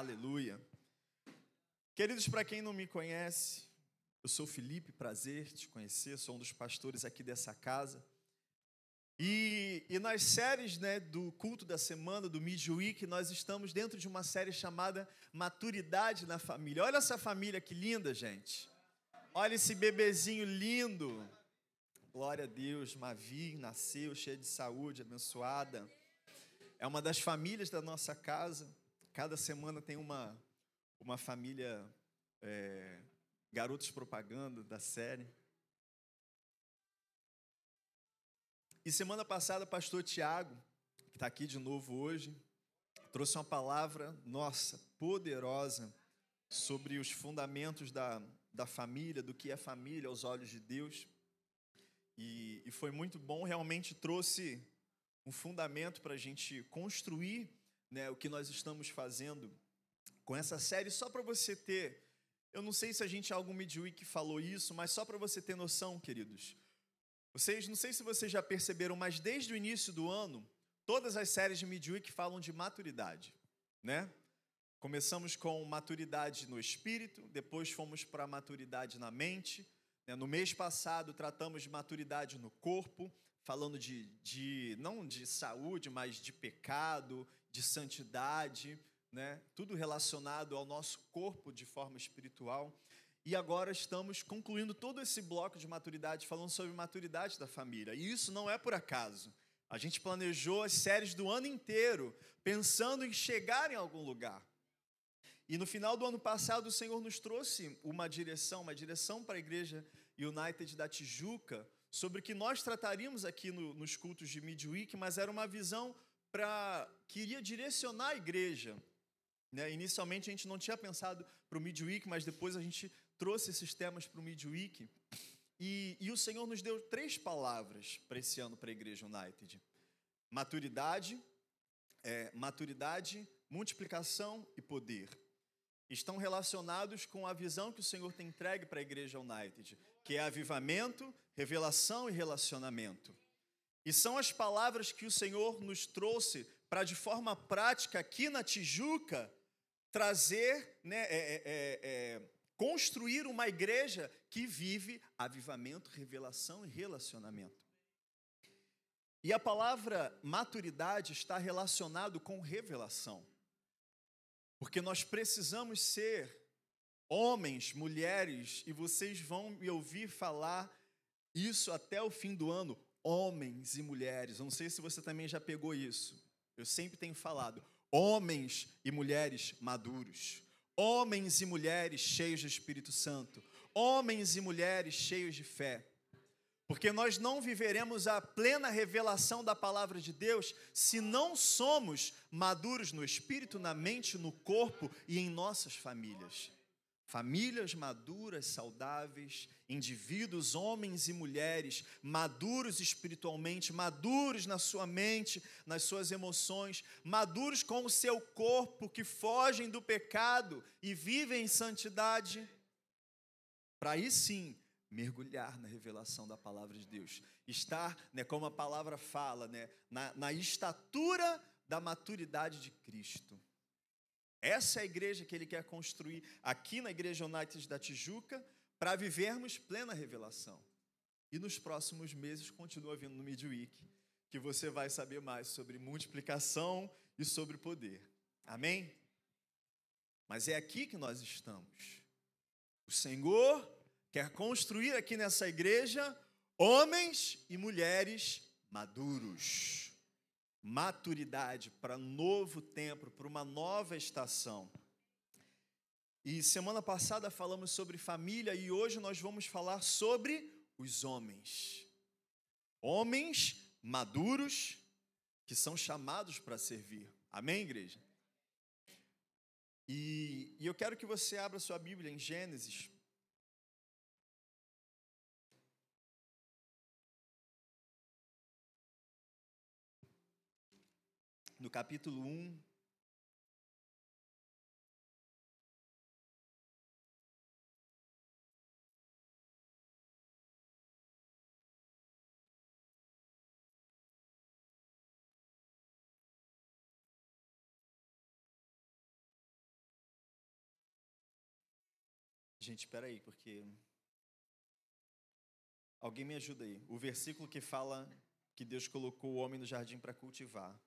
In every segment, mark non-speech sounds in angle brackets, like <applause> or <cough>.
Aleluia. Queridos, para quem não me conhece, eu sou Felipe, prazer te conhecer, sou um dos pastores aqui dessa casa. E, e nas séries né, do culto da semana, do Midweek, nós estamos dentro de uma série chamada Maturidade na Família. Olha essa família que linda, gente. Olha esse bebezinho lindo. Glória a Deus, Mavi nasceu cheia de saúde, abençoada. É uma das famílias da nossa casa. Cada semana tem uma, uma família é, garotos propaganda da série. E semana passada, pastor Tiago, que está aqui de novo hoje, trouxe uma palavra, nossa, poderosa, sobre os fundamentos da, da família, do que é família aos olhos de Deus. E, e foi muito bom, realmente trouxe um fundamento para a gente construir né, o que nós estamos fazendo com essa série, só para você ter. Eu não sei se a gente, algum midweek falou isso, mas só para você ter noção, queridos. Vocês, não sei se vocês já perceberam, mas desde o início do ano, todas as séries de Midweek falam de maturidade, né? Começamos com maturidade no espírito, depois fomos para maturidade na mente. Né? No mês passado tratamos de maturidade no corpo, falando de, de não de saúde, mas de pecado, de santidade, né? Tudo relacionado ao nosso corpo de forma espiritual. E agora estamos concluindo todo esse bloco de maturidade, falando sobre maturidade da família. E isso não é por acaso. A gente planejou as séries do ano inteiro, pensando em chegar em algum lugar. E no final do ano passado, o Senhor nos trouxe uma direção, uma direção para a igreja United da Tijuca, sobre o que nós trataríamos aqui no, nos cultos de Midweek, mas era uma visão para que iria direcionar a igreja. Né? Inicialmente a gente não tinha pensado para o Midweek, mas depois a gente trouxe esses temas para o Midweek. E, e o Senhor nos deu três palavras para esse ano para a Igreja United: maturidade, é, maturidade, multiplicação e poder. Estão relacionados com a visão que o Senhor tem entregue para a Igreja United, que é avivamento, revelação e relacionamento. E são as palavras que o Senhor nos trouxe para, de forma prática, aqui na Tijuca, trazer né, é, é, é, é construir uma igreja que vive avivamento, revelação e relacionamento. E a palavra maturidade está relacionado com revelação. Porque nós precisamos ser homens, mulheres, e vocês vão me ouvir falar isso até o fim do ano, homens e mulheres. Não sei se você também já pegou isso. Eu sempre tenho falado, homens e mulheres maduros homens e mulheres cheios do Espírito Santo, homens e mulheres cheios de fé. Porque nós não viveremos a plena revelação da palavra de Deus se não somos maduros no espírito, na mente, no corpo e em nossas famílias. Famílias maduras, saudáveis, indivíduos, homens e mulheres, maduros espiritualmente, maduros na sua mente, nas suas emoções, maduros com o seu corpo, que fogem do pecado e vivem em santidade, para aí sim mergulhar na revelação da palavra de Deus, estar, né, como a palavra fala, né, na, na estatura da maturidade de Cristo. Essa é a igreja que ele quer construir aqui na Igreja United da Tijuca para vivermos plena revelação. E nos próximos meses continua vindo no Midweek, que você vai saber mais sobre multiplicação e sobre poder. Amém? Mas é aqui que nós estamos. O Senhor quer construir aqui nessa igreja homens e mulheres maduros maturidade para novo tempo, para uma nova estação. E semana passada falamos sobre família e hoje nós vamos falar sobre os homens. Homens maduros que são chamados para servir. Amém, igreja? E, e eu quero que você abra sua Bíblia em Gênesis, no capítulo 1, Gente, espera aí, porque alguém me ajuda aí. O versículo que fala que Deus colocou o homem no jardim para cultivar.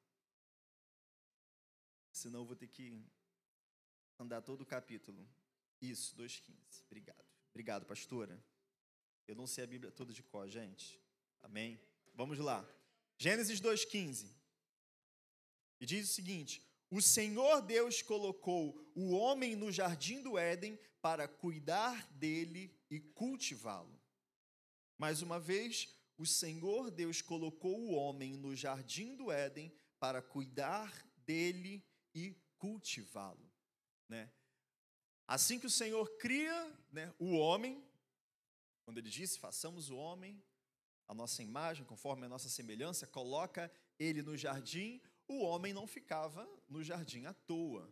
Senão eu vou ter que andar todo o capítulo. Isso, 2,15. Obrigado. Obrigado, pastora. Eu não sei a Bíblia toda de cor, gente. Amém? Vamos lá. Gênesis 2,15. E diz o seguinte: O Senhor Deus colocou o homem no jardim do Éden para cuidar dele e cultivá-lo. Mais uma vez, o Senhor Deus colocou o homem no jardim do Éden para cuidar dele e cultivá-lo, né? Assim que o Senhor cria, né, o homem, quando ele disse: "Façamos o homem a nossa imagem, conforme a nossa semelhança", coloca ele no jardim, o homem não ficava no jardim à toa.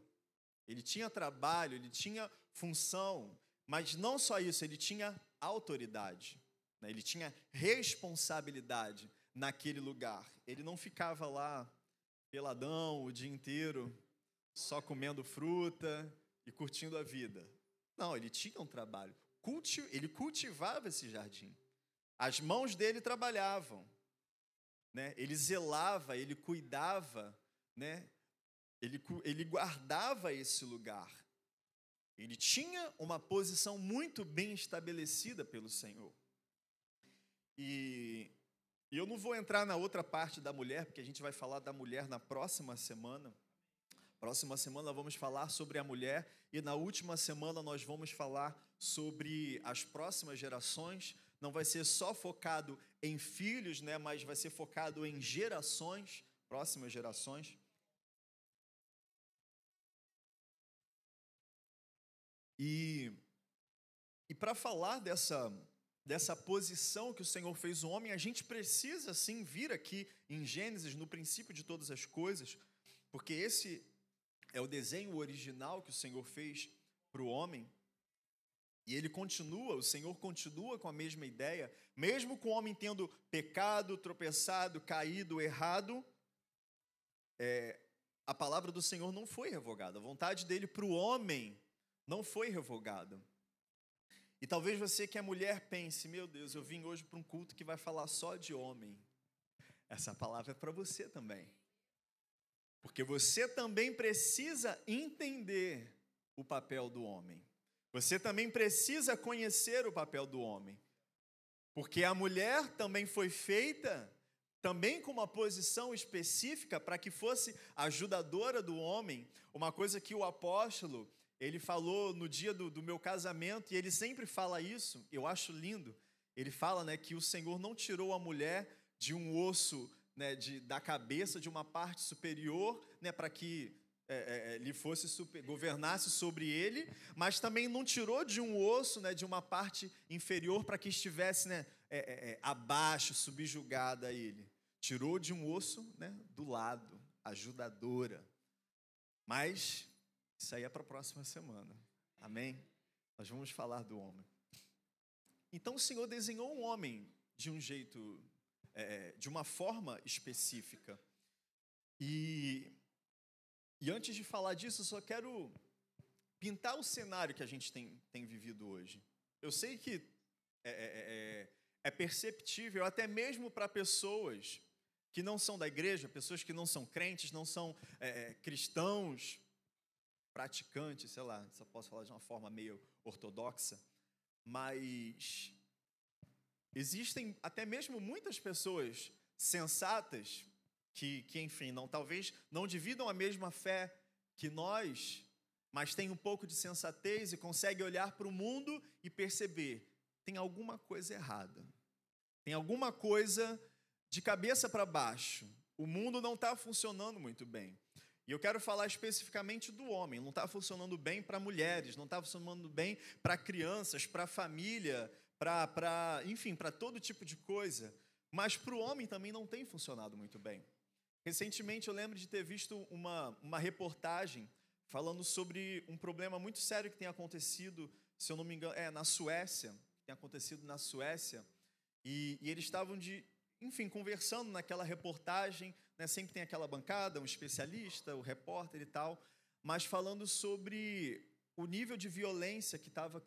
Ele tinha trabalho, ele tinha função, mas não só isso, ele tinha autoridade, né? ele tinha responsabilidade naquele lugar. Ele não ficava lá peladão o dia inteiro, só comendo fruta e curtindo a vida. Não, ele tinha um trabalho. Ele cultivava esse jardim. As mãos dele trabalhavam. Né? Ele zelava, ele cuidava, né? ele, ele guardava esse lugar. Ele tinha uma posição muito bem estabelecida pelo Senhor. E, e eu não vou entrar na outra parte da mulher, porque a gente vai falar da mulher na próxima semana. Próxima semana vamos falar sobre a mulher e na última semana nós vamos falar sobre as próximas gerações. Não vai ser só focado em filhos, né, mas vai ser focado em gerações, próximas gerações. E, e para falar dessa, dessa posição que o Senhor fez o homem, a gente precisa sim vir aqui em Gênesis, no princípio de todas as coisas, porque esse é o desenho original que o Senhor fez para o homem. E ele continua, o Senhor continua com a mesma ideia, mesmo com o homem tendo pecado, tropeçado, caído, errado, é, a palavra do Senhor não foi revogada. A vontade dele para o homem não foi revogada. E talvez você que é mulher pense: meu Deus, eu vim hoje para um culto que vai falar só de homem. Essa palavra é para você também. Porque você também precisa entender o papel do homem. Você também precisa conhecer o papel do homem. Porque a mulher também foi feita também com uma posição específica para que fosse ajudadora do homem, uma coisa que o apóstolo ele falou no dia do, do, meu casamento, e ele sempre fala isso, eu acho lindo. Ele fala né, que o Senhor não tirou a mulher de um osso né, de, da cabeça, de uma parte superior, né, para que é, é, é, lhe fosse super, governasse sobre ele, mas também não tirou de um osso, né, de uma parte inferior, para que estivesse né, é, é, é, abaixo, subjugada a ele. Tirou de um osso né, do lado, ajudadora. Mas isso aí é para a próxima semana. Amém? Nós vamos falar do homem. Então o Senhor desenhou um homem de um jeito, é, de uma forma específica. E, e antes de falar disso, eu só quero pintar o cenário que a gente tem, tem vivido hoje. Eu sei que é, é, é, é perceptível, até mesmo para pessoas que não são da igreja, pessoas que não são crentes, não são é, é cristãos, praticante, sei lá, só posso falar de uma forma meio ortodoxa, mas existem até mesmo muitas pessoas sensatas que, que enfim, não talvez não dividam a mesma fé que nós, mas têm um pouco de sensatez e conseguem olhar para o mundo e perceber tem alguma coisa errada, tem alguma coisa de cabeça para baixo. O mundo não está funcionando muito bem. E eu quero falar especificamente do homem. Não está funcionando bem para mulheres, não está funcionando bem para crianças, para família, para, enfim, para todo tipo de coisa. Mas para o homem também não tem funcionado muito bem. Recentemente eu lembro de ter visto uma, uma reportagem falando sobre um problema muito sério que tem acontecido, se eu não me engano, é na Suécia, tem acontecido na Suécia, e, e eles estavam de, enfim, conversando naquela reportagem, né, sempre tem aquela bancada, um especialista, o repórter e tal, mas falando sobre o nível de violência que estava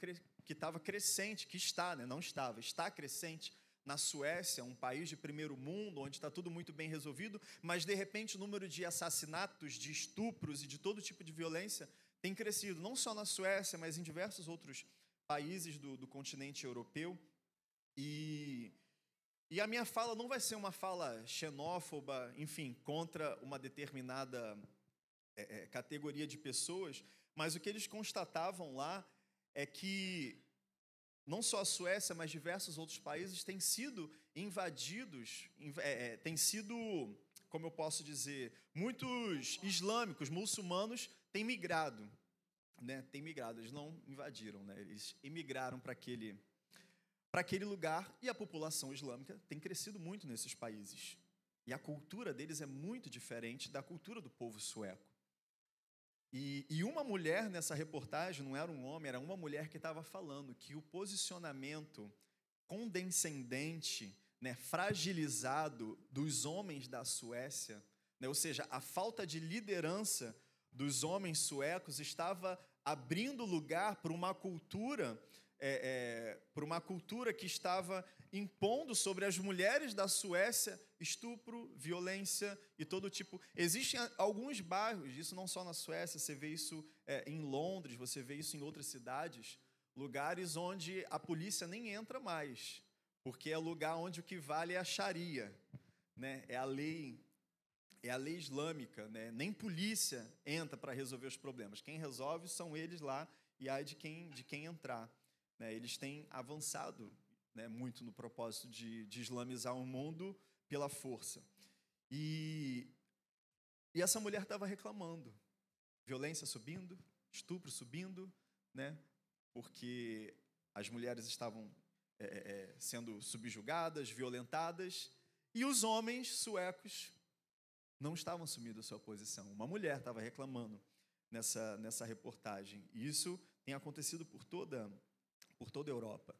que estava crescente, que está, né? não estava, está crescente na Suécia, um país de primeiro mundo, onde está tudo muito bem resolvido, mas de repente o número de assassinatos, de estupros e de todo tipo de violência tem crescido, não só na Suécia, mas em diversos outros países do, do continente europeu. E, e a minha fala não vai ser uma fala xenófoba, enfim, contra uma determinada é, categoria de pessoas, mas o que eles constatavam lá é que não só a Suécia, mas diversos outros países têm sido invadidos, é, é, têm sido, como eu posso dizer, muitos islâmicos, muçulmanos têm migrado, né? Têm migrado, eles não invadiram, né? Eles emigraram para aquele para aquele lugar e a população islâmica tem crescido muito nesses países. E a cultura deles é muito diferente da cultura do povo sueco. E, e, uma mulher nessa reportagem, não era um homem, era uma mulher que estava falando que o posicionamento condescendente, né, fragilizado dos homens da Suécia, né, ou seja, a falta de liderança dos homens suecos estava abrindo lugar para uma cultura é, é, por uma cultura que estava impondo sobre as mulheres da Suécia estupro, violência e todo tipo. Existem alguns bairros, isso não só na Suécia, você vê isso é, em Londres, você vê isso em outras cidades, lugares onde a polícia nem entra mais, porque é lugar onde o que vale é a Sharia, né? é a lei é a lei islâmica, né? nem polícia entra para resolver os problemas. Quem resolve são eles lá e aí de quem, de quem entrar. Né? Eles têm avançado né, muito no propósito de, de islamizar o mundo pela força. E, e essa mulher estava reclamando. Violência subindo, estupro subindo, né? porque as mulheres estavam é, é, é, sendo subjugadas, violentadas, e os homens suecos não estavam assumindo a sua posição. Uma mulher estava reclamando nessa, nessa reportagem. E isso tem acontecido por toda por toda a Europa.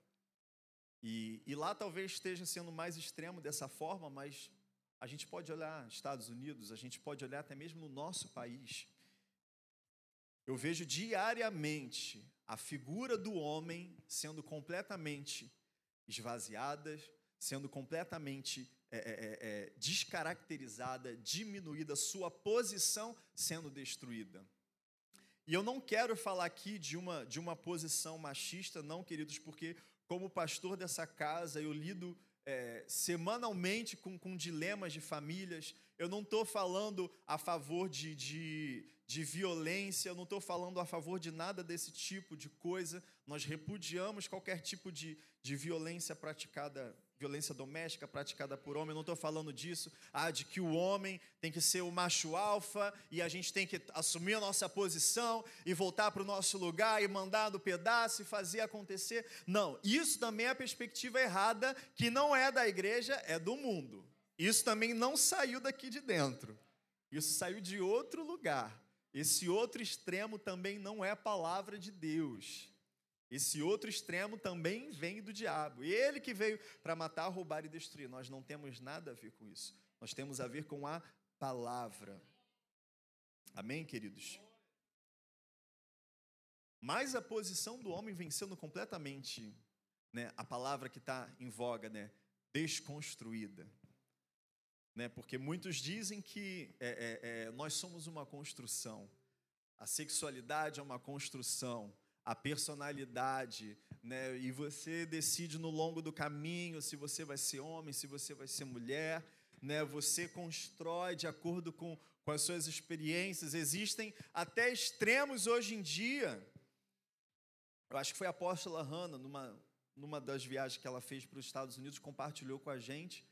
E, e lá talvez esteja sendo mais extremo dessa forma, mas a gente pode olhar Estados Unidos, a gente pode olhar até mesmo no nosso país. Eu vejo diariamente a figura do homem sendo completamente esvaziada, sendo completamente é, é, é, é descaracterizada, diminuída, sua posição sendo destruída. E eu não quero falar aqui de uma, de uma posição machista, não, queridos, porque como pastor dessa casa eu lido é, semanalmente com, com dilemas de famílias. Eu não estou falando a favor de, de, de violência, eu não estou falando a favor de nada desse tipo de coisa. Nós repudiamos qualquer tipo de, de violência praticada violência doméstica praticada por homem, eu não estou falando disso, ah, de que o homem tem que ser o macho alfa e a gente tem que assumir a nossa posição e voltar para o nosso lugar e mandar no pedaço e fazer acontecer. Não, isso também é a perspectiva errada, que não é da igreja, é do mundo. Isso também não saiu daqui de dentro, isso saiu de outro lugar. Esse outro extremo também não é palavra de Deus. Esse outro extremo também vem do diabo. Ele que veio para matar, roubar e destruir. Nós não temos nada a ver com isso. Nós temos a ver com a palavra. Amém, queridos? Mas a posição do homem vem sendo completamente, né, a palavra que está em voga, né, desconstruída. Né, porque muitos dizem que é, é, é, nós somos uma construção. A sexualidade é uma construção a personalidade, né? E você decide no longo do caminho se você vai ser homem, se você vai ser mulher, né? Você constrói de acordo com, com as suas experiências. Existem até extremos hoje em dia. Eu acho que foi a apóstola Hannah, numa, numa das viagens que ela fez para os Estados Unidos, compartilhou com a gente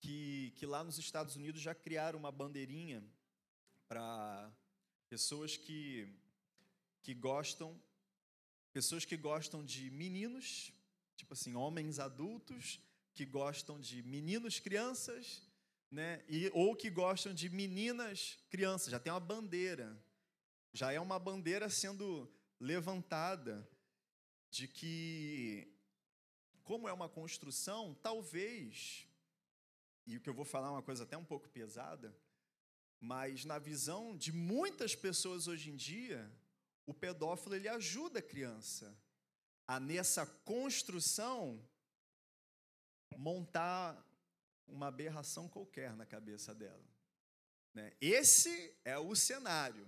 que, que lá nos Estados Unidos já criaram uma bandeirinha para pessoas que, que gostam Pessoas que gostam de meninos, tipo assim, homens adultos, que gostam de meninos crianças, né? E, ou que gostam de meninas crianças. Já tem uma bandeira. Já é uma bandeira sendo levantada de que, como é uma construção, talvez, e o que eu vou falar é uma coisa até um pouco pesada, mas na visão de muitas pessoas hoje em dia, o pedófilo ele ajuda a criança a nessa construção montar uma aberração qualquer na cabeça dela. Né? Esse é o cenário.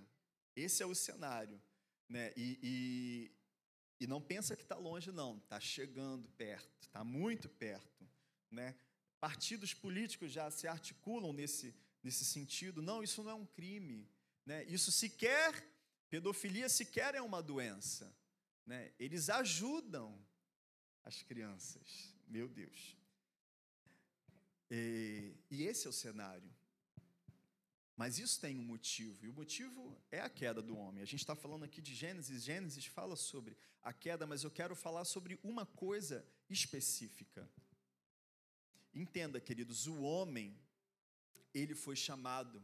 Esse é o cenário. Né? E, e, e não pensa que está longe, não. Está chegando perto, está muito perto. Né? Partidos políticos já se articulam nesse, nesse sentido. Não, isso não é um crime. Né? Isso sequer, pedofilia sequer é uma doença. Né? Eles ajudam as crianças. Meu Deus. E, e esse é o cenário. Mas isso tem um motivo, e o motivo é a queda do homem. A gente está falando aqui de Gênesis, Gênesis fala sobre a queda, mas eu quero falar sobre uma coisa específica. Entenda, queridos, o homem, ele foi chamado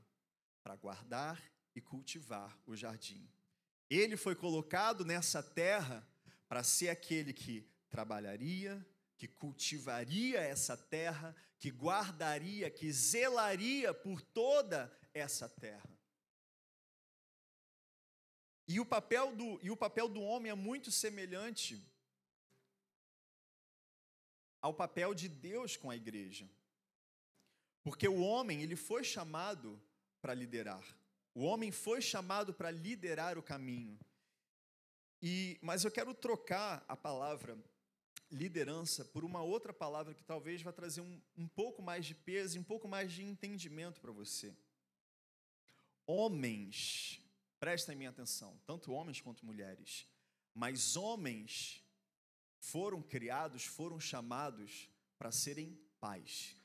para guardar e cultivar o jardim. Ele foi colocado nessa terra para ser aquele que trabalharia, que cultivaria essa terra, que guardaria, que zelaria por toda essa terra. E o papel do, e o papel do homem é muito semelhante ao papel de Deus com a igreja. Porque o homem, ele foi chamado para liderar. O homem foi chamado para liderar o caminho. E, mas eu quero trocar a palavra liderança por uma outra palavra que talvez vá trazer um, um pouco mais de peso e um pouco mais de entendimento para você. Homens, prestem minha atenção, tanto homens quanto mulheres, mas homens foram criados, foram chamados para serem pais.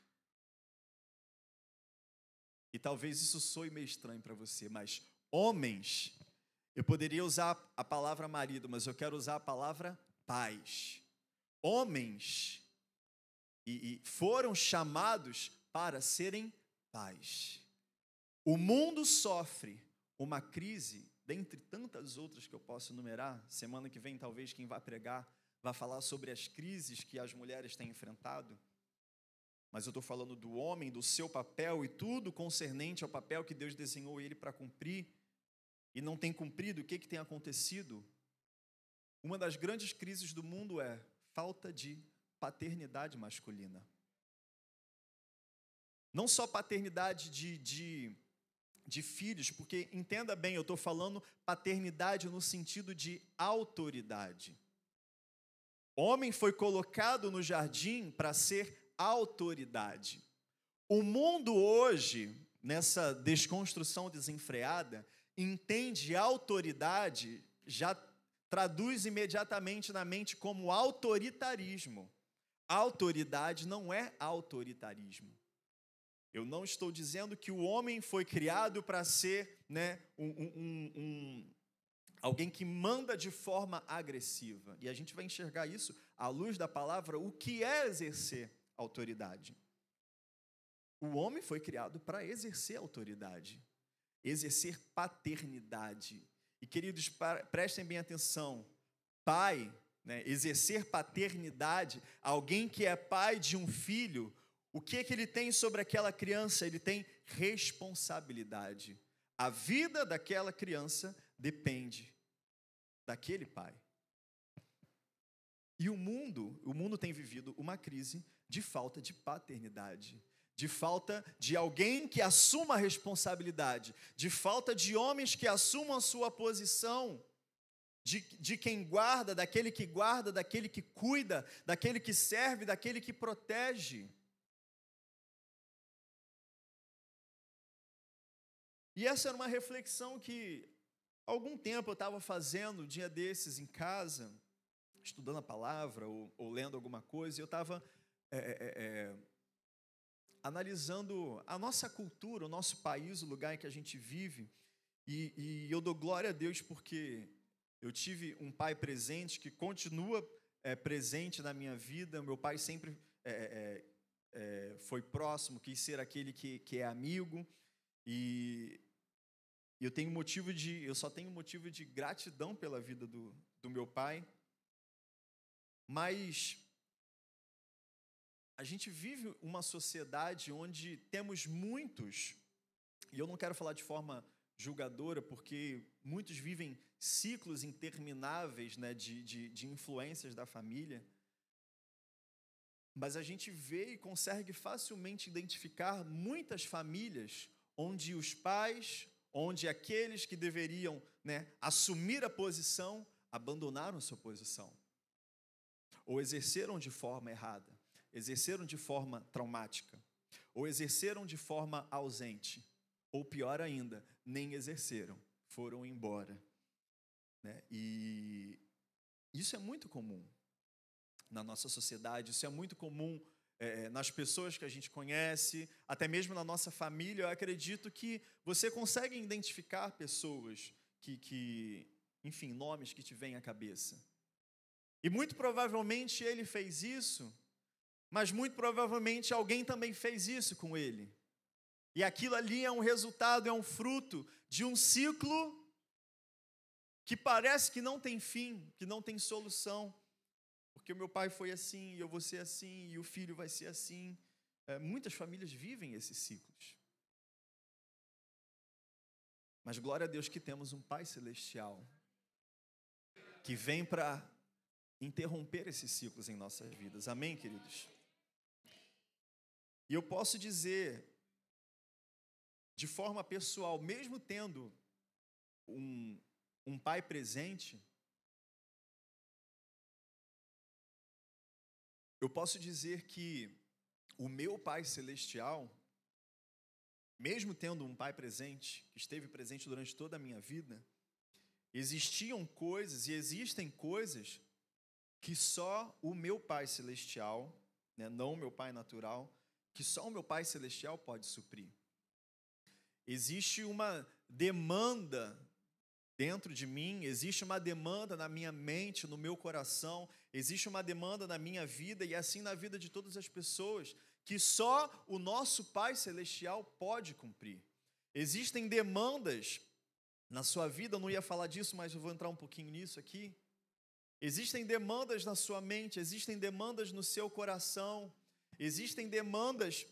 E talvez isso soe meio estranho para você, mas homens, eu poderia usar a palavra marido, mas eu quero usar a palavra pais. Homens e, e foram chamados para serem pais. O mundo sofre uma crise, dentre tantas outras que eu posso enumerar. Semana que vem, talvez, quem vai pregar vai falar sobre as crises que as mulheres têm enfrentado mas eu estou falando do homem, do seu papel e tudo concernente ao papel que Deus desenhou ele para cumprir e não tem cumprido, o que, que tem acontecido? Uma das grandes crises do mundo é falta de paternidade masculina. Não só paternidade de, de, de filhos, porque entenda bem, eu estou falando paternidade no sentido de autoridade. Homem foi colocado no jardim para ser autoridade. O mundo hoje, nessa desconstrução desenfreada, entende autoridade, já traduz imediatamente na mente como autoritarismo. Autoridade não é autoritarismo. Eu não estou dizendo que o homem foi criado para ser né, um, um, um, alguém que manda de forma agressiva. E a gente vai enxergar isso à luz da palavra, o que é exercer autoridade. O homem foi criado para exercer autoridade, exercer paternidade. E, queridos, prestem bem atenção: pai, né, exercer paternidade, alguém que é pai de um filho, o que, é que ele tem sobre aquela criança? Ele tem responsabilidade. A vida daquela criança depende daquele pai. E o mundo, o mundo tem vivido uma crise de falta de paternidade, de falta de alguém que assuma a responsabilidade, de falta de homens que assumam a sua posição, de, de quem guarda, daquele que guarda, daquele que cuida, daquele que serve, daquele que protege. E essa era uma reflexão que algum tempo eu estava fazendo, um dia desses em casa, estudando a palavra ou, ou lendo alguma coisa, e eu estava é, é, analisando a nossa cultura, o nosso país, o lugar em que a gente vive, e, e eu dou glória a Deus porque eu tive um pai presente que continua é, presente na minha vida. Meu pai sempre é, é, foi próximo, quis ser aquele que, que é amigo. E eu tenho motivo de, eu só tenho motivo de gratidão pela vida do, do meu pai. Mas a gente vive uma sociedade onde temos muitos, e eu não quero falar de forma julgadora, porque muitos vivem ciclos intermináveis né, de, de, de influências da família. Mas a gente vê e consegue facilmente identificar muitas famílias onde os pais, onde aqueles que deveriam né, assumir a posição, abandonaram sua posição. Ou exerceram de forma errada, exerceram de forma traumática, ou exerceram de forma ausente, ou pior ainda, nem exerceram, foram embora. Né? E isso é muito comum na nossa sociedade, isso é muito comum é, nas pessoas que a gente conhece, até mesmo na nossa família. Eu acredito que você consegue identificar pessoas que, que enfim, nomes que te vêm à cabeça. E muito provavelmente ele fez isso, mas muito provavelmente alguém também fez isso com ele. E aquilo ali é um resultado, é um fruto de um ciclo que parece que não tem fim, que não tem solução. Porque o meu pai foi assim, e eu vou ser assim, e o filho vai ser assim. É, muitas famílias vivem esses ciclos. Mas glória a Deus que temos um Pai Celestial que vem para interromper esses ciclos em nossas vidas. Amém, queridos? E eu posso dizer de forma pessoal, mesmo tendo um, um pai presente, eu posso dizer que o meu Pai Celestial, mesmo tendo um Pai presente, que esteve presente durante toda a minha vida, existiam coisas e existem coisas que só o meu Pai Celestial, né, não o meu Pai natural, que só o meu Pai Celestial pode suprir. Existe uma demanda dentro de mim, existe uma demanda na minha mente, no meu coração, existe uma demanda na minha vida e assim na vida de todas as pessoas, que só o nosso Pai Celestial pode cumprir. Existem demandas na sua vida, eu não ia falar disso, mas eu vou entrar um pouquinho nisso aqui. Existem demandas na sua mente, existem demandas no seu coração, existem demandas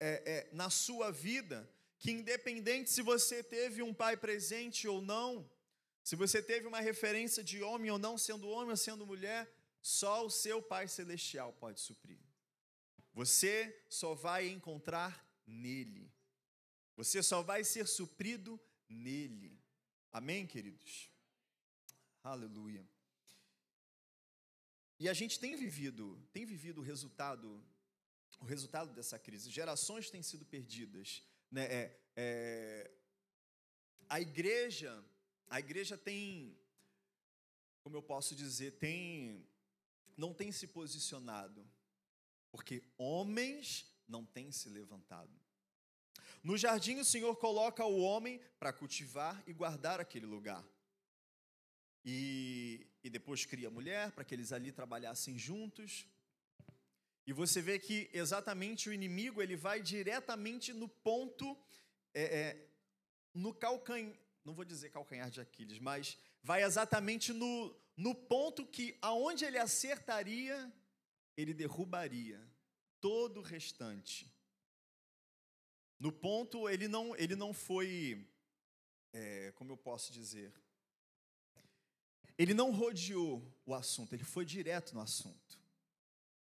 é, é, na sua vida que, independente se você teve um pai presente ou não, se você teve uma referência de homem ou não, sendo homem ou sendo mulher, só o seu Pai Celestial pode suprir. Você só vai encontrar nele. Você só vai ser suprido nele. Amém, queridos? Aleluia. E a gente tem vivido, tem vivido o resultado, o resultado dessa crise. Gerações têm sido perdidas. Né? É, é, a igreja, a igreja tem, como eu posso dizer, tem, não tem se posicionado, porque homens não têm se levantado. No jardim, o Senhor coloca o homem para cultivar e guardar aquele lugar. E, e depois cria a mulher para que eles ali trabalhassem juntos. E você vê que exatamente o inimigo ele vai diretamente no ponto, é, é, no calcanhar, não vou dizer calcanhar de Aquiles, mas vai exatamente no, no ponto que aonde ele acertaria, ele derrubaria todo o restante. No ponto, ele não, ele não foi, é, como eu posso dizer, ele não rodeou o assunto, ele foi direto no assunto.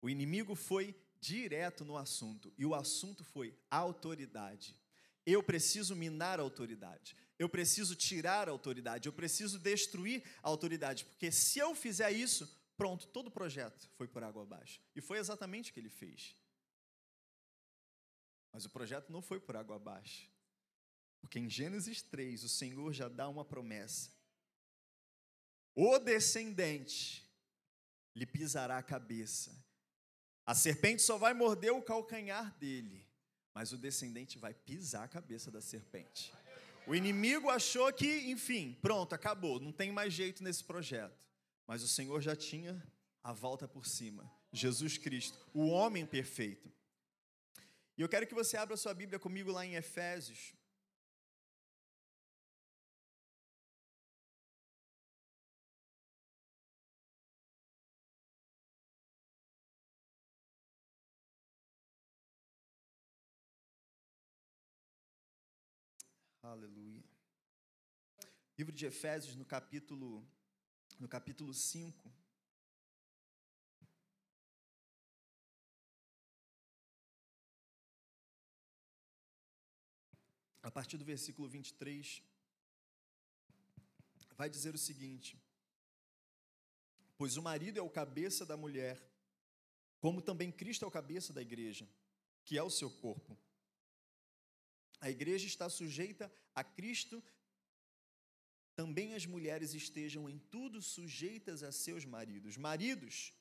O inimigo foi direto no assunto e o assunto foi autoridade. Eu preciso minar a autoridade. Eu preciso tirar a autoridade. Eu preciso destruir a autoridade. Porque se eu fizer isso, pronto, todo o projeto foi por água abaixo. E foi exatamente o que ele fez. Mas o projeto não foi por água abaixo. Porque em Gênesis 3, o Senhor já dá uma promessa. O descendente lhe pisará a cabeça a serpente só vai morder o calcanhar dele, mas o descendente vai pisar a cabeça da serpente. O inimigo achou que, enfim, pronto, acabou, não tem mais jeito nesse projeto. Mas o Senhor já tinha a volta por cima. Jesus Cristo, o homem perfeito. E eu quero que você abra sua Bíblia comigo lá em Efésios, Aleluia. Livro de Efésios, no capítulo, no capítulo 5. A partir do versículo 23, vai dizer o seguinte: Pois o marido é o cabeça da mulher, como também Cristo é o cabeça da igreja, que é o seu corpo. A igreja está sujeita a Cristo, também as mulheres estejam em tudo sujeitas a seus maridos. Maridos,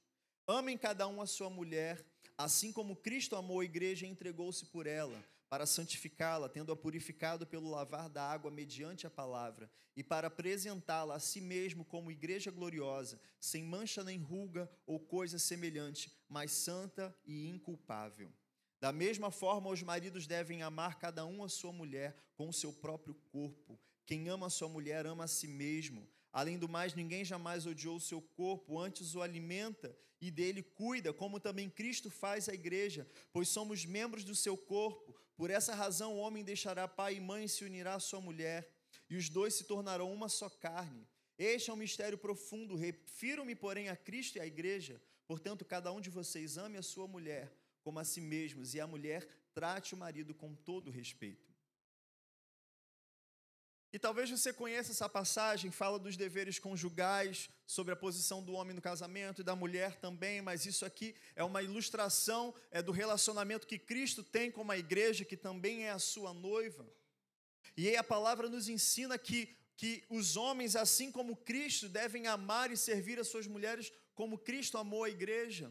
amem cada um a sua mulher, assim como Cristo amou a igreja e entregou-se por ela para santificá-la, tendo-a purificado pelo lavar da água mediante a palavra, e para apresentá-la a si mesmo como igreja gloriosa, sem mancha nem ruga ou coisa semelhante, mas santa e inculpável. Da mesma forma, os maridos devem amar cada um a sua mulher com o seu próprio corpo. Quem ama a sua mulher ama a si mesmo. Além do mais, ninguém jamais odiou o seu corpo, antes o alimenta e dele cuida, como também Cristo faz a igreja, pois somos membros do seu corpo. Por essa razão, o homem deixará pai e mãe e se unirá à sua mulher, e os dois se tornarão uma só carne. Este é um mistério profundo. Refiro-me, porém, a Cristo e à igreja. Portanto, cada um de vocês ame a sua mulher como a si mesmos, e a mulher trate o marido com todo respeito. E talvez você conheça essa passagem, fala dos deveres conjugais, sobre a posição do homem no casamento e da mulher também, mas isso aqui é uma ilustração é, do relacionamento que Cristo tem com a igreja, que também é a sua noiva. E aí a palavra nos ensina que, que os homens, assim como Cristo, devem amar e servir as suas mulheres como Cristo amou a igreja.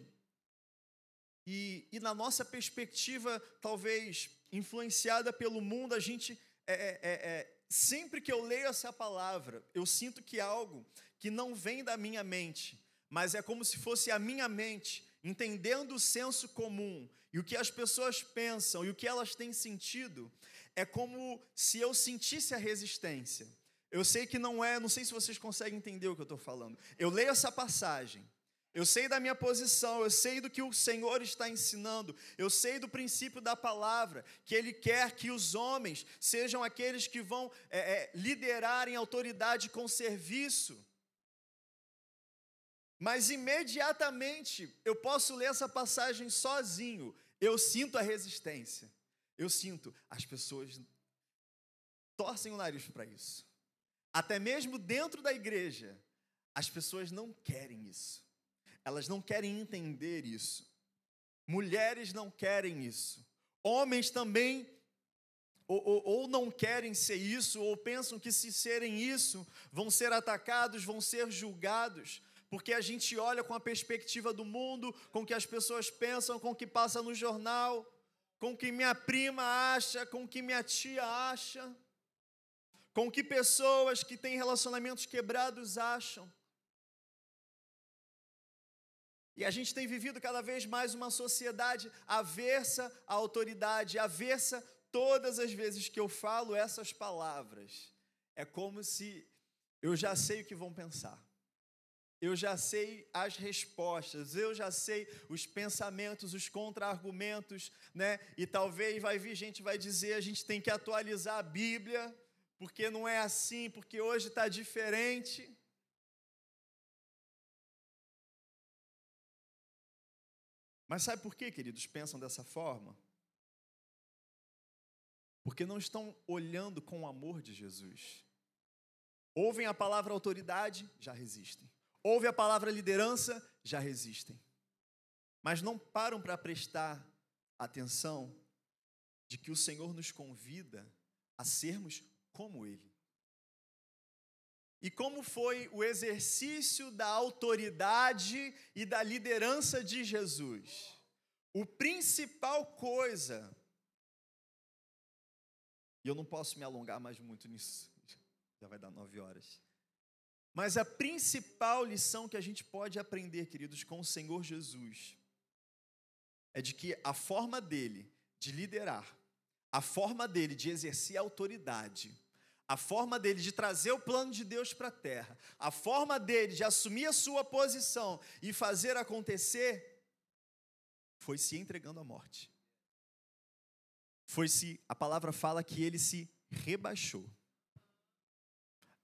E, e na nossa perspectiva, talvez influenciada pelo mundo, a gente é, é, é, é sempre que eu leio essa palavra, eu sinto que é algo que não vem da minha mente, mas é como se fosse a minha mente, entendendo o senso comum e o que as pessoas pensam e o que elas têm sentido, é como se eu sentisse a resistência. Eu sei que não é, não sei se vocês conseguem entender o que eu estou falando. Eu leio essa passagem eu sei da minha posição, eu sei do que o Senhor está ensinando, eu sei do princípio da palavra, que Ele quer que os homens sejam aqueles que vão é, é, liderar em autoridade com serviço. Mas imediatamente eu posso ler essa passagem sozinho, eu sinto a resistência, eu sinto, as pessoas torcem o nariz para isso. Até mesmo dentro da igreja, as pessoas não querem isso. Elas não querem entender isso. Mulheres não querem isso. Homens também ou, ou, ou, não querem ser isso, ou pensam que se serem isso, vão ser atacados, vão ser julgados, porque a gente olha com a perspectiva do mundo, com o que as pessoas pensam, com o que passa no jornal, com o que minha prima acha, com o que minha tia acha, com o que pessoas que têm relacionamentos quebrados acham. E a gente tem vivido cada vez mais uma sociedade aversa à autoridade, aversa todas as vezes que eu falo essas palavras. É como se eu já sei o que vão pensar. Eu já sei as respostas, eu já sei os pensamentos, os contra-argumentos, né? E talvez vai vir gente vai dizer a gente tem que atualizar a Bíblia, porque não é assim, porque hoje está diferente. Mas sabe por que, queridos, pensam dessa forma? Porque não estão olhando com o amor de Jesus. Ouvem a palavra autoridade, já resistem. Ouvem a palavra liderança, já resistem. Mas não param para prestar atenção de que o Senhor nos convida a sermos como Ele. E como foi o exercício da autoridade e da liderança de Jesus? O principal coisa, e eu não posso me alongar mais muito nisso, <laughs> já vai dar nove horas. Mas a principal lição que a gente pode aprender, queridos, com o Senhor Jesus, é de que a forma dele de liderar, a forma dele de exercer autoridade, a forma dele de trazer o plano de Deus para a terra, a forma dele de assumir a sua posição e fazer acontecer, foi se entregando à morte. Foi se, a palavra fala que ele se rebaixou.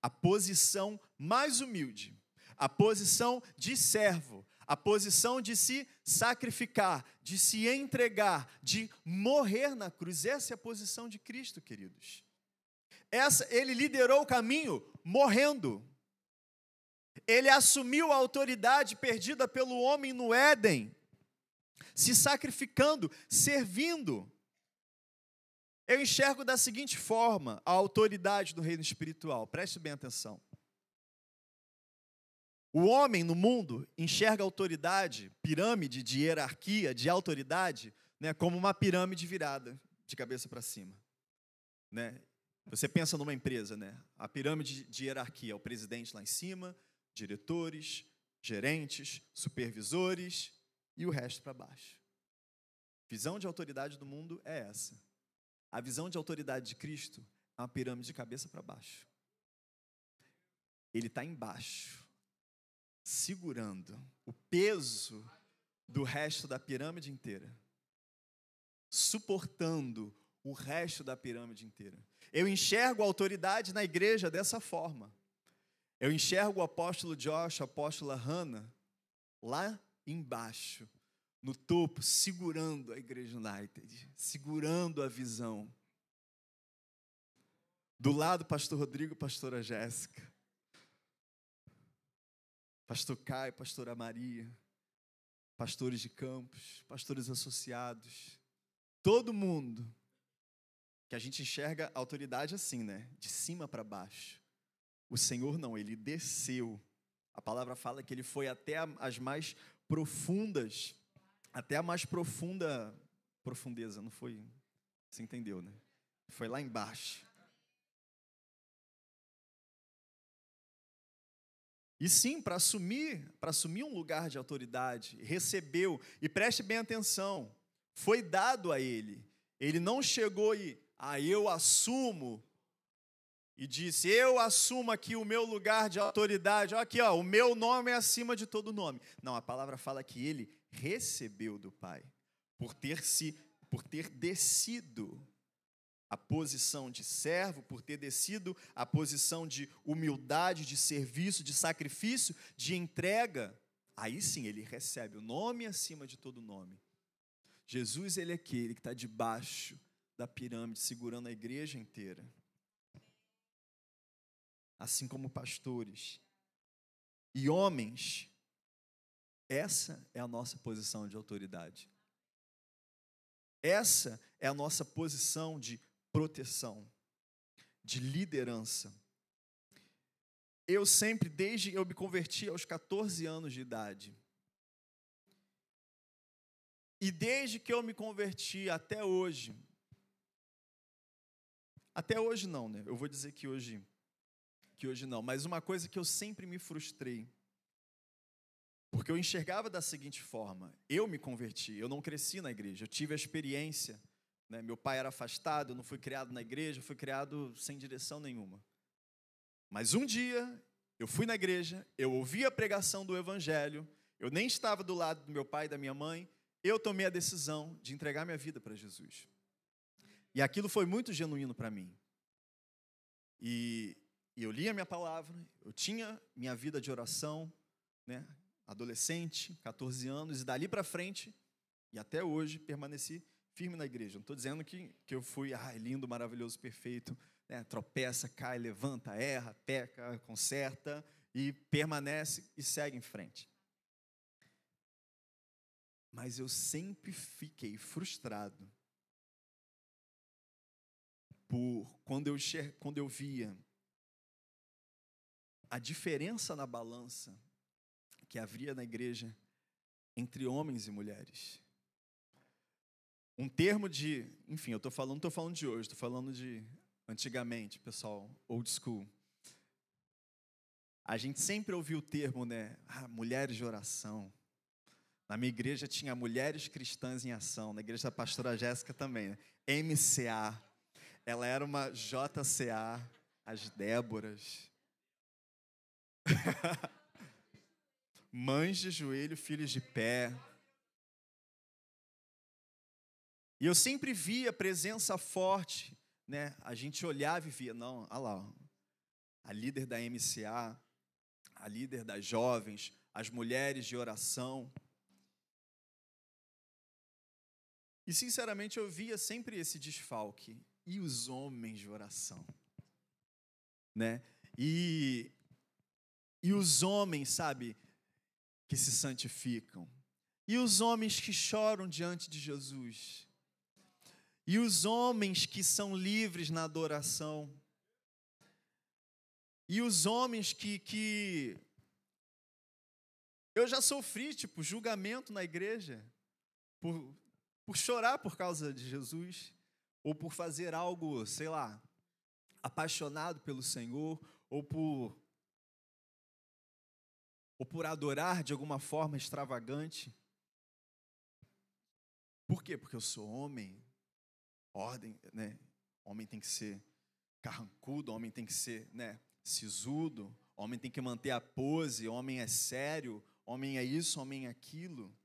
a posição mais humilde, a posição de servo, a posição de se sacrificar, de se entregar, de morrer na cruz. Essa é a posição de Cristo, queridos. Essa, ele liderou o caminho morrendo. Ele assumiu a autoridade perdida pelo homem no Éden, se sacrificando, servindo. Eu enxergo da seguinte forma a autoridade do reino espiritual, preste bem atenção. O homem no mundo enxerga autoridade, pirâmide de hierarquia, de autoridade, né, como uma pirâmide virada de cabeça para cima. Né? Você pensa numa empresa, né? a pirâmide de hierarquia, o presidente lá em cima, diretores, gerentes, supervisores e o resto para baixo. Visão de autoridade do mundo é essa. A visão de autoridade de Cristo é uma pirâmide de cabeça para baixo. Ele está embaixo, segurando o peso do resto da pirâmide inteira, suportando o resto da pirâmide inteira. Eu enxergo a autoridade na igreja dessa forma. Eu enxergo o apóstolo Josh, a apóstola Hannah, lá embaixo, no topo, segurando a Igreja United, segurando a visão. Do lado, pastor Rodrigo, pastora Jéssica. Pastor Caio, pastora Maria, pastores de campos, pastores associados, todo mundo que a gente enxerga a autoridade assim, né? De cima para baixo. O Senhor não, ele desceu. A palavra fala que ele foi até as mais profundas até a mais profunda profundeza, não foi? Você entendeu, né? Foi lá embaixo. E sim, para assumir, para assumir um lugar de autoridade, recebeu, e preste bem atenção, foi dado a ele. Ele não chegou e, ah, eu assumo, e disse: Eu assumo aqui o meu lugar de autoridade. Olha aqui, ó, o meu nome é acima de todo nome. Não, a palavra fala que ele recebeu do Pai, por ter se por ter descido a posição de servo, por ter descido a posição de humildade, de serviço, de sacrifício, de entrega, aí sim ele recebe o nome acima de todo nome. Jesus, ele é aquele que está debaixo da pirâmide, segurando a igreja inteira. Assim como pastores e homens essa é a nossa posição de autoridade. Essa é a nossa posição de proteção, de liderança. Eu sempre, desde eu me converti aos 14 anos de idade, e desde que eu me converti até hoje, até hoje não, né? Eu vou dizer que hoje, que hoje não. Mas uma coisa que eu sempre me frustrei porque eu enxergava da seguinte forma: eu me converti, eu não cresci na igreja, eu tive a experiência. Né? Meu pai era afastado, eu não fui criado na igreja, fui criado sem direção nenhuma. Mas um dia eu fui na igreja, eu ouvi a pregação do evangelho, eu nem estava do lado do meu pai e da minha mãe, eu tomei a decisão de entregar minha vida para Jesus. E aquilo foi muito genuíno para mim. E, eu li a minha palavra, eu tinha minha vida de oração, né? adolescente, 14 anos, e dali para frente, e até hoje, permaneci firme na igreja. Não estou dizendo que, que eu fui ah, lindo, maravilhoso, perfeito, né? tropeça, cai, levanta, erra, peca, conserta e permanece e segue em frente. Mas eu sempre fiquei frustrado por quando eu, quando eu via a diferença na balança que havia na igreja entre homens e mulheres. Um termo de, enfim, eu estou falando, estou falando de hoje, estou falando de antigamente, pessoal, old school. A gente sempre ouviu o termo, né? Ah, mulheres de oração. Na minha igreja tinha mulheres cristãs em ação, na igreja da pastora Jéssica também, né? MCA. Ela era uma JCA, as Déboras. <laughs> mães de joelho, filhos de pé. E eu sempre via presença forte, né? A gente olhava e via, não, olha lá, a líder da MCA, a líder das jovens, as mulheres de oração. E sinceramente eu via sempre esse desfalque. E os homens de oração? Né? E, e os homens, sabe, que se santificam. E os homens que choram diante de Jesus. E os homens que são livres na adoração. E os homens que, que eu já sofri, tipo, julgamento na igreja por, por chorar por causa de Jesus, ou por fazer algo, sei lá, apaixonado pelo Senhor, ou por ou por adorar de alguma forma extravagante. Por quê? Porque eu sou homem. Ordem, né? Homem tem que ser carrancudo, homem tem que ser, né, sisudo, homem tem que manter a pose, homem é sério, homem é isso, homem é aquilo.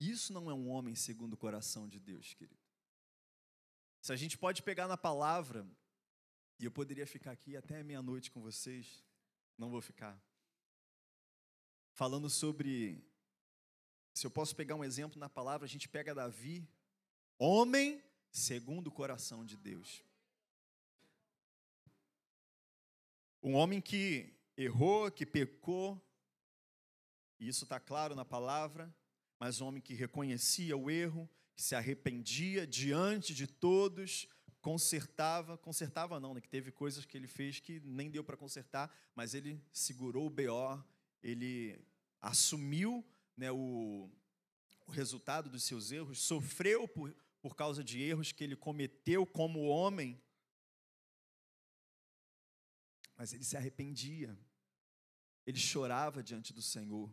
Isso não é um homem segundo o coração de Deus, querido. Se a gente pode pegar na palavra, e eu poderia ficar aqui até meia-noite com vocês, não vou ficar. Falando sobre. Se eu posso pegar um exemplo na palavra, a gente pega Davi, homem segundo o coração de Deus. Um homem que errou, que pecou, e isso está claro na palavra, mas um homem que reconhecia o erro, que se arrependia diante de todos, consertava, consertava não, né, que teve coisas que ele fez que nem deu para consertar, mas ele segurou o BO, ele assumiu né, o, o resultado dos seus erros, sofreu por, por causa de erros que ele cometeu como homem, mas ele se arrependia, ele chorava diante do Senhor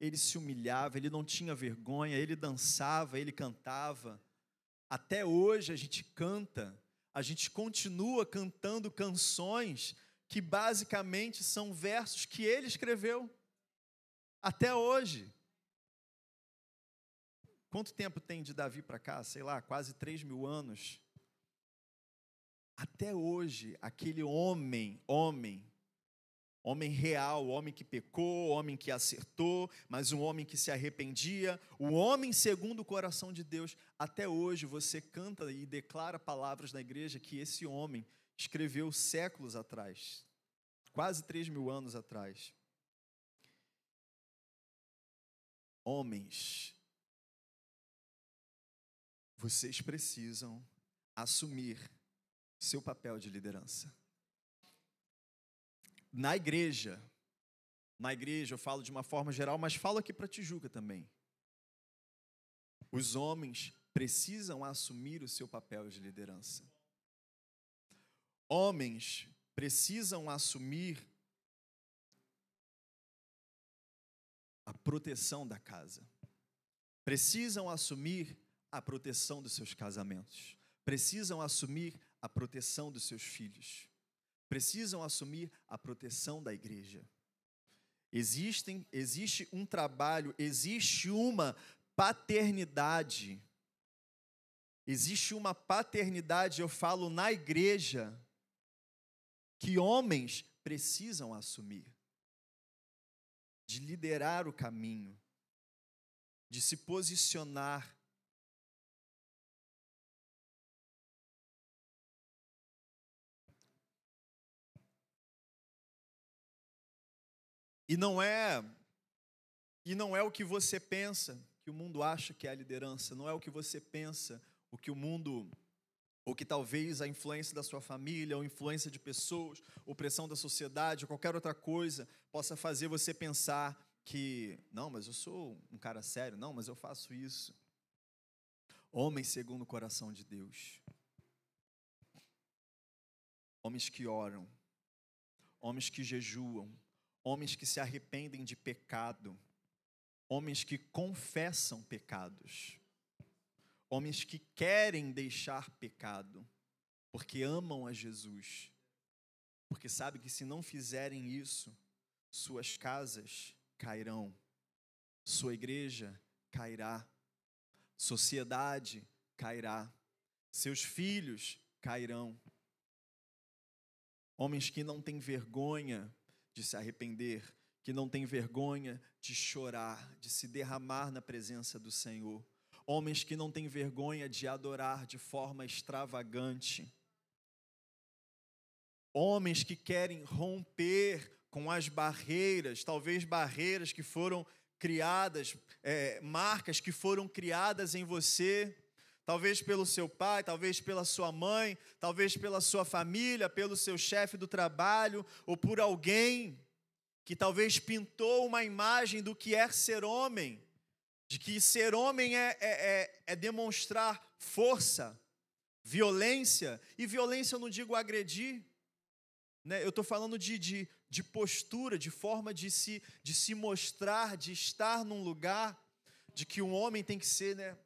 ele se humilhava, ele não tinha vergonha, ele dançava, ele cantava. Até hoje a gente canta, a gente continua cantando canções que basicamente são versos que ele escreveu. Até hoje. Quanto tempo tem de Davi para cá? Sei lá, quase três mil anos. Até hoje, aquele homem, homem, homem real, homem que pecou, homem que acertou, mas um homem que se arrependia, o homem segundo o coração de Deus. Até hoje você canta e declara palavras na igreja que esse homem escreveu séculos atrás, quase três mil anos atrás. Homens, vocês precisam assumir seu papel de liderança na igreja, na igreja eu falo de uma forma geral, mas falo aqui para Tijuca também. Os homens precisam assumir o seu papel de liderança. Homens precisam assumir a proteção da casa. Precisam assumir a proteção dos seus casamentos. Precisam assumir a proteção dos seus filhos precisam assumir a proteção da igreja. Existem, existe um trabalho, existe uma paternidade. Existe uma paternidade, eu falo na igreja, que homens precisam assumir. De liderar o caminho, de se posicionar E não é e não é o que você pensa que o mundo acha que é a liderança, não é o que você pensa, o que o mundo ou que talvez a influência da sua família, ou influência de pessoas, ou pressão da sociedade, ou qualquer outra coisa possa fazer você pensar que, não, mas eu sou um cara sério, não, mas eu faço isso. Homens segundo o coração de Deus. Homens que oram, homens que jejuam, homens que se arrependem de pecado, homens que confessam pecados, homens que querem deixar pecado, porque amam a Jesus, porque sabem que se não fizerem isso, suas casas cairão, sua igreja cairá, sociedade cairá, seus filhos cairão. Homens que não têm vergonha de se arrepender, que não têm vergonha de chorar, de se derramar na presença do Senhor. Homens que não têm vergonha de adorar de forma extravagante. Homens que querem romper com as barreiras, talvez barreiras que foram criadas, é, marcas que foram criadas em você, talvez pelo seu pai, talvez pela sua mãe, talvez pela sua família, pelo seu chefe do trabalho, ou por alguém que talvez pintou uma imagem do que é ser homem, de que ser homem é, é, é, é demonstrar força, violência, e violência eu não digo agredir, né? eu estou falando de, de, de postura, de forma de se, de se mostrar, de estar num lugar, de que um homem tem que ser né,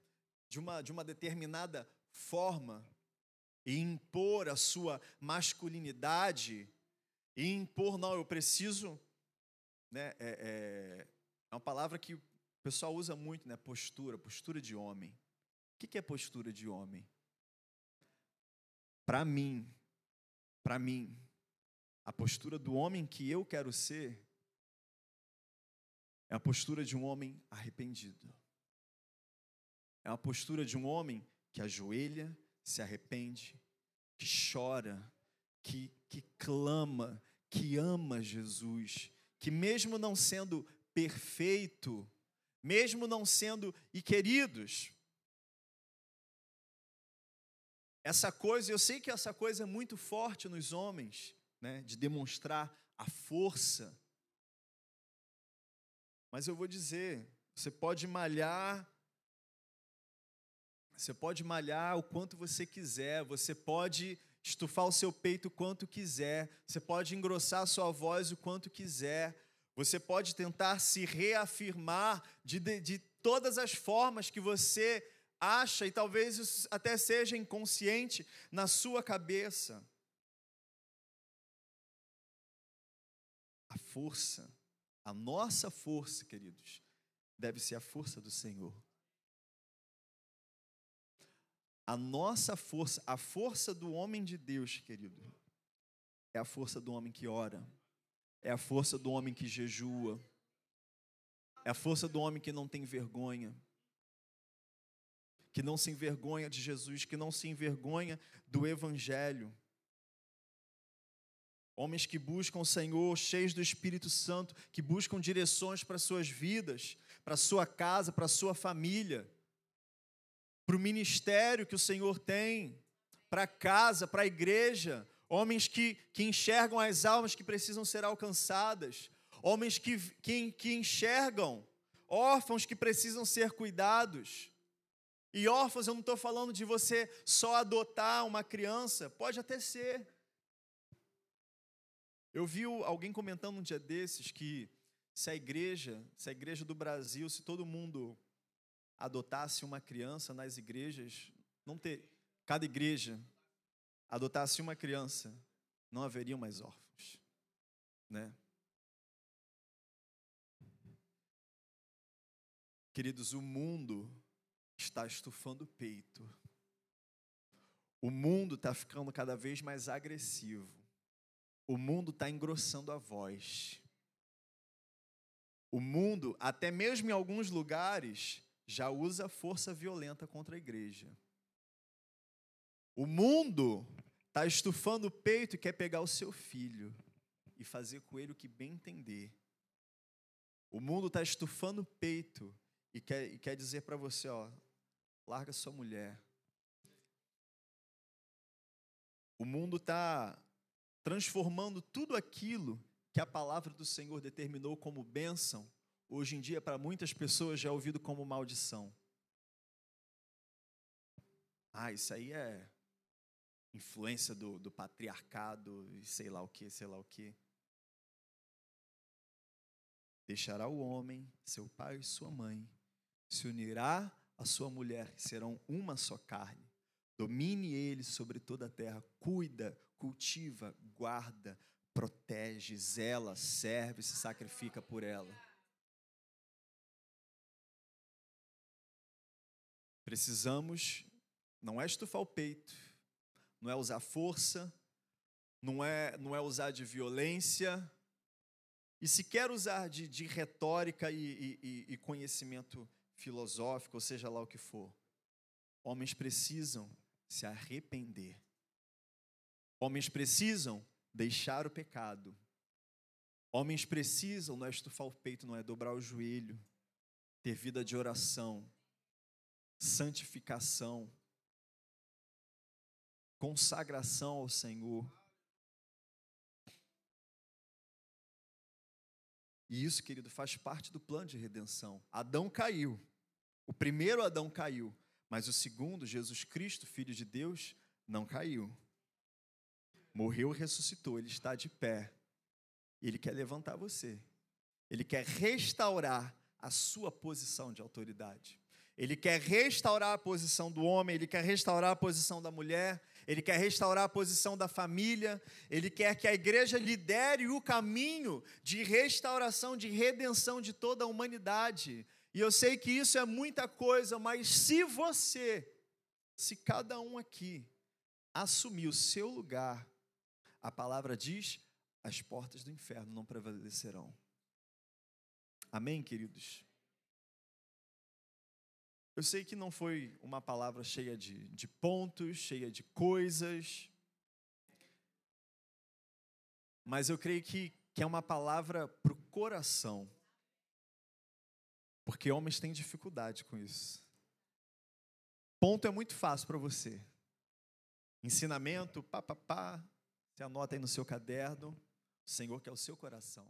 de, uma, de uma determinada forma, e impor a sua masculinidade, e impor, não, eu preciso né, é, é, é uma palavra que o pessoal usa muito, né? Postura, postura de homem. O que é postura de homem? Para mim, para mim, a postura do homem que eu quero ser é a postura de um homem arrependido. É uma postura de um homem que ajoelha, se arrepende, que chora, que, que clama, que ama Jesus, que, mesmo não sendo perfeito, mesmo não sendo e queridos, essa coisa, eu sei que essa coisa é muito forte nos homens, né, de demonstrar a força. Mas eu vou dizer, você pode malhar você pode malhar o quanto você quiser, você pode estufar o seu peito o quanto quiser, você pode engrossar a sua voz o quanto quiser, você pode tentar se reafirmar de, de, de todas as formas que você acha, e talvez isso até seja inconsciente na sua cabeça. A força, a nossa força, queridos, deve ser a força do Senhor. A nossa força, a força do homem de Deus, querido, é a força do homem que ora, é a força do homem que jejua, é a força do homem que não tem vergonha, que não se envergonha de Jesus, que não se envergonha do Evangelho. Homens que buscam o Senhor, cheios do Espírito Santo, que buscam direções para suas vidas, para sua casa, para sua família para o ministério que o Senhor tem, para a casa, para a igreja, homens que, que enxergam as almas que precisam ser alcançadas, homens que, que, que enxergam órfãos que precisam ser cuidados. E órfãos, eu não estou falando de você só adotar uma criança, pode até ser. Eu vi alguém comentando um dia desses que se a igreja, se a igreja do Brasil, se todo mundo adotasse uma criança nas igrejas, não ter, cada igreja adotasse uma criança, não haveriam mais órfãos, né? Queridos, o mundo está estufando o peito. O mundo está ficando cada vez mais agressivo. O mundo está engrossando a voz. O mundo, até mesmo em alguns lugares, já usa força violenta contra a igreja. O mundo está estufando o peito e quer pegar o seu filho e fazer com ele o que bem entender. O mundo está estufando o peito e quer, e quer dizer para você: ó, larga sua mulher. O mundo está transformando tudo aquilo que a palavra do Senhor determinou como bênção hoje em dia, para muitas pessoas, já é ouvido como maldição. Ah, isso aí é influência do, do patriarcado e sei lá o que, sei lá o que. Deixará o homem, seu pai e sua mãe, se unirá a sua mulher, serão uma só carne. Domine ele sobre toda a terra, cuida, cultiva, guarda, protege, zela, serve, se sacrifica por ela. Precisamos, não é estufar o peito, não é usar força, não é, não é usar de violência, e se quer usar de, de retórica e, e, e conhecimento filosófico, ou seja lá o que for, homens precisam se arrepender. Homens precisam deixar o pecado. Homens precisam não é estufar o peito, não é dobrar o joelho, ter vida de oração, santificação, consagração ao Senhor. E isso, querido, faz parte do plano de redenção. Adão caiu. O primeiro Adão caiu, mas o segundo, Jesus Cristo, filho de Deus, não caiu. Morreu e ressuscitou, ele está de pé. Ele quer levantar você. Ele quer restaurar a sua posição de autoridade. Ele quer restaurar a posição do homem, ele quer restaurar a posição da mulher, ele quer restaurar a posição da família, ele quer que a igreja lidere o caminho de restauração, de redenção de toda a humanidade. E eu sei que isso é muita coisa, mas se você, se cada um aqui assumir o seu lugar, a palavra diz: as portas do inferno não prevalecerão. Amém, queridos? Eu sei que não foi uma palavra cheia de, de pontos, cheia de coisas, mas eu creio que, que é uma palavra para o coração, porque homens têm dificuldade com isso. Ponto é muito fácil para você. Ensinamento, pá, pá, pá, você anota aí no seu caderno, o Senhor quer o seu coração.